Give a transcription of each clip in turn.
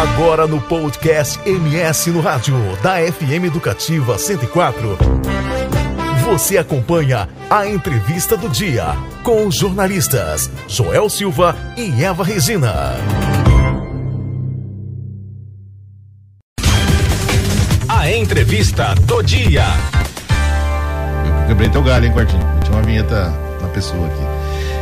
Agora no podcast MS no Rádio, da FM Educativa 104. Você acompanha a entrevista do dia com os jornalistas Joel Silva e Eva Regina. A entrevista do dia. Eu quebrei teu galho, hein, Quartinho? Tinha uma vinheta na pessoa aqui.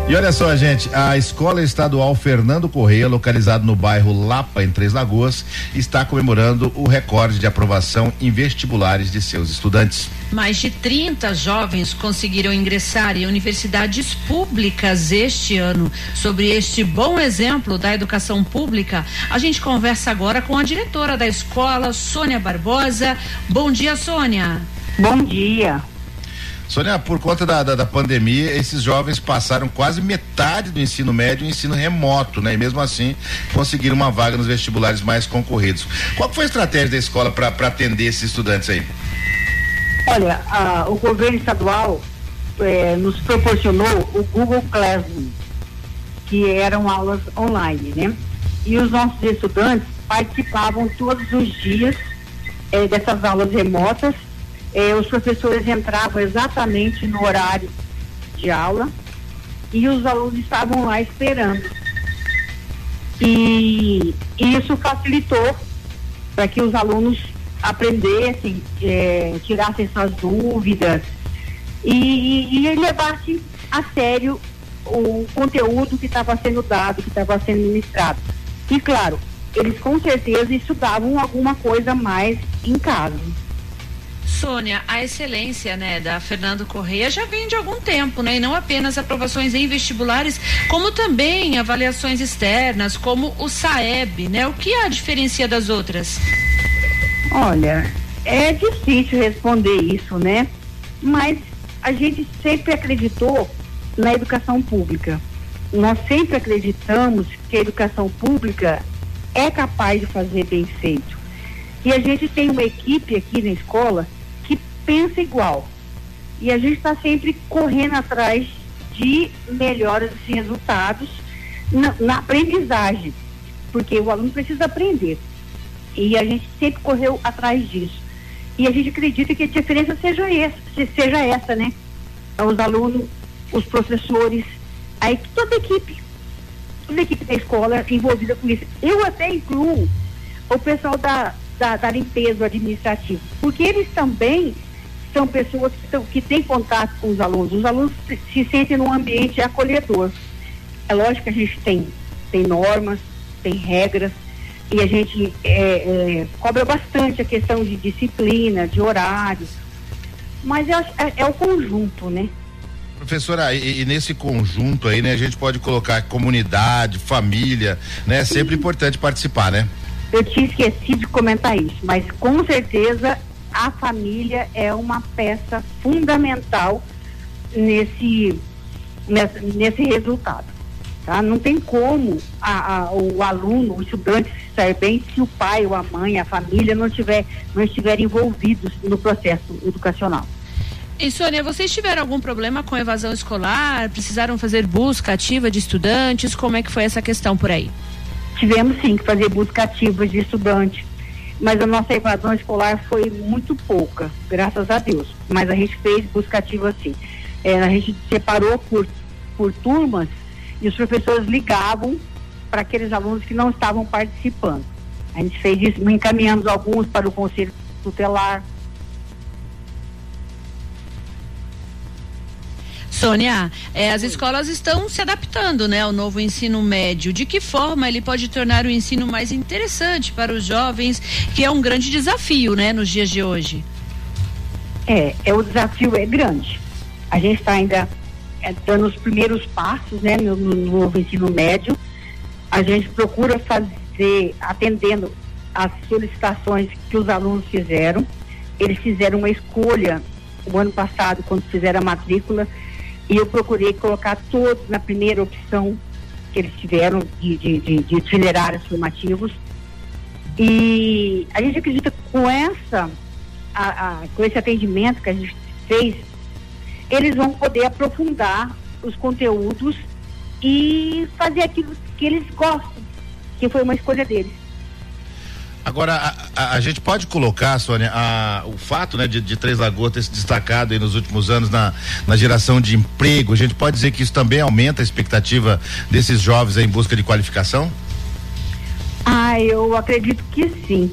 E olha só, gente, a Escola Estadual Fernando Correia, localizado no bairro Lapa, em Três Lagoas, está comemorando o recorde de aprovação em vestibulares de seus estudantes. Mais de 30 jovens conseguiram ingressar em universidades públicas este ano. Sobre este bom exemplo da educação pública, a gente conversa agora com a diretora da escola, Sônia Barbosa. Bom dia, Sônia. Bom dia. Sônia, por conta da, da, da, pandemia, esses jovens passaram quase metade do ensino médio em ensino remoto, né? E mesmo assim conseguiram uma vaga nos vestibulares mais concorridos. Qual foi a estratégia da escola para atender esses estudantes aí? Olha, a, o governo estadual é, nos proporcionou o Google Classroom, que eram aulas online, né? E os nossos estudantes participavam todos os dias é, dessas aulas remotas eh, os professores entravam exatamente no horário de aula e os alunos estavam lá esperando. E, isso facilitou para que os alunos aprendessem, eh, tirassem suas dúvidas e, e, e levassem a sério o conteúdo que estava sendo dado, que estava sendo ministrado. E claro, eles com certeza estudavam alguma coisa mais em casa. Sônia, a excelência, né, da Fernando Correia já vem de algum tempo, né, e não apenas aprovações em vestibulares, como também avaliações externas, como o SAEB, né? O que a diferencia das outras? Olha, é difícil responder isso, né? Mas a gente sempre acreditou na educação pública. Nós sempre acreditamos que a educação pública é capaz de fazer bem feito. E a gente tem uma equipe aqui na escola pensa igual. E a gente está sempre correndo atrás de melhores resultados na, na, aprendizagem, porque o aluno precisa aprender. E a gente sempre correu atrás disso. E a gente acredita que a diferença seja essa, seja essa, né? Os alunos, os professores, a, toda a equipe, toda a equipe da escola envolvida com isso. Eu até incluo o pessoal da, da, da limpeza administrativa, porque eles também são pessoas que, que têm contato com os alunos. Os alunos se, se sentem num ambiente acolhedor. É lógico que a gente tem, tem normas, tem regras, e a gente é, é, cobra bastante a questão de disciplina, de horários, mas é, é, o conjunto, né? Professora, e, e, nesse conjunto aí, né, a gente pode colocar comunidade, família, né? É sempre importante participar, né? Eu tinha esquecido de comentar isso, mas com certeza a família é uma peça fundamental nesse, nesse, nesse resultado. Tá? Não tem como a, a, o aluno, o estudante se sair bem se o pai ou a mãe, a família não, tiver, não estiverem envolvidos no processo educacional. E Sônia, vocês tiveram algum problema com evasão escolar? Precisaram fazer busca ativa de estudantes? Como é que foi essa questão por aí? Tivemos sim que fazer busca ativa de estudantes mas a nossa evasão escolar foi muito pouca, graças a Deus. Mas a gente fez busca ativa sim. É, a gente separou por, por turmas e os professores ligavam para aqueles alunos que não estavam participando. A gente fez isso, encaminhamos alguns para o conselho tutelar, Sônia, é, as escolas estão se adaptando né, ao novo ensino médio. De que forma ele pode tornar o ensino mais interessante para os jovens, que é um grande desafio né, nos dias de hoje? É, é o desafio é grande. A gente está ainda é, dando os primeiros passos né, no, no novo ensino médio. A gente procura fazer, atendendo as solicitações que os alunos fizeram. Eles fizeram uma escolha o ano passado, quando fizeram a matrícula, e eu procurei colocar todos na primeira opção que eles tiveram de, de, de, de itinerários formativos. E a gente acredita que com essa, a, a, com esse atendimento que a gente fez, eles vão poder aprofundar os conteúdos e fazer aquilo que eles gostam, que foi uma escolha deles. Agora, a, a, a, gente pode colocar, Sônia, a, o fato né, de, de Três Lagoas ter se destacado nos últimos anos na, na geração de emprego, a gente pode dizer que isso também aumenta a expectativa desses jovens em busca de qualificação? Ah, eu acredito que sim.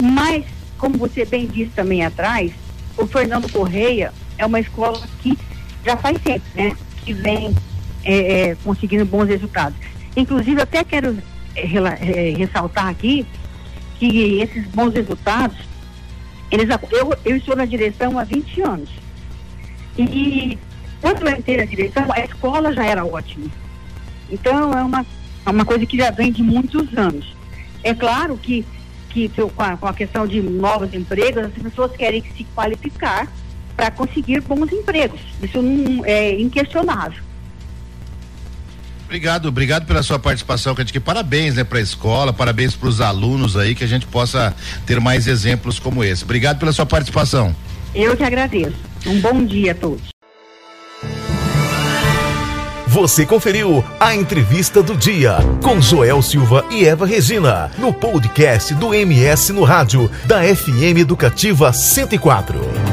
Mas, como você bem disse também atrás, o Fernando Correia é uma escola que já faz tempo, né? Que vem é, é, conseguindo bons resultados. Inclusive, até quero é, é, ressaltar aqui que esses bons resultados, eles, eu, eu estou na direção há 20 anos. E quando eu entrei na direção, a escola já era ótima. Então, é uma, é uma coisa que já vem de muitos anos. É claro que, que com, a, com a questão de novos empregos, as pessoas querem se qualificar para conseguir bons empregos. Isso não é inquestionável. Obrigado, obrigado pela sua participação, que parabéns, né, para a escola, parabéns para os alunos aí, que a gente possa ter mais exemplos como esse. Obrigado pela sua participação. Eu que agradeço. Um bom dia a todos. Você conferiu a entrevista do dia com Joel Silva e Eva Regina no podcast do MS no rádio da FM Educativa 104.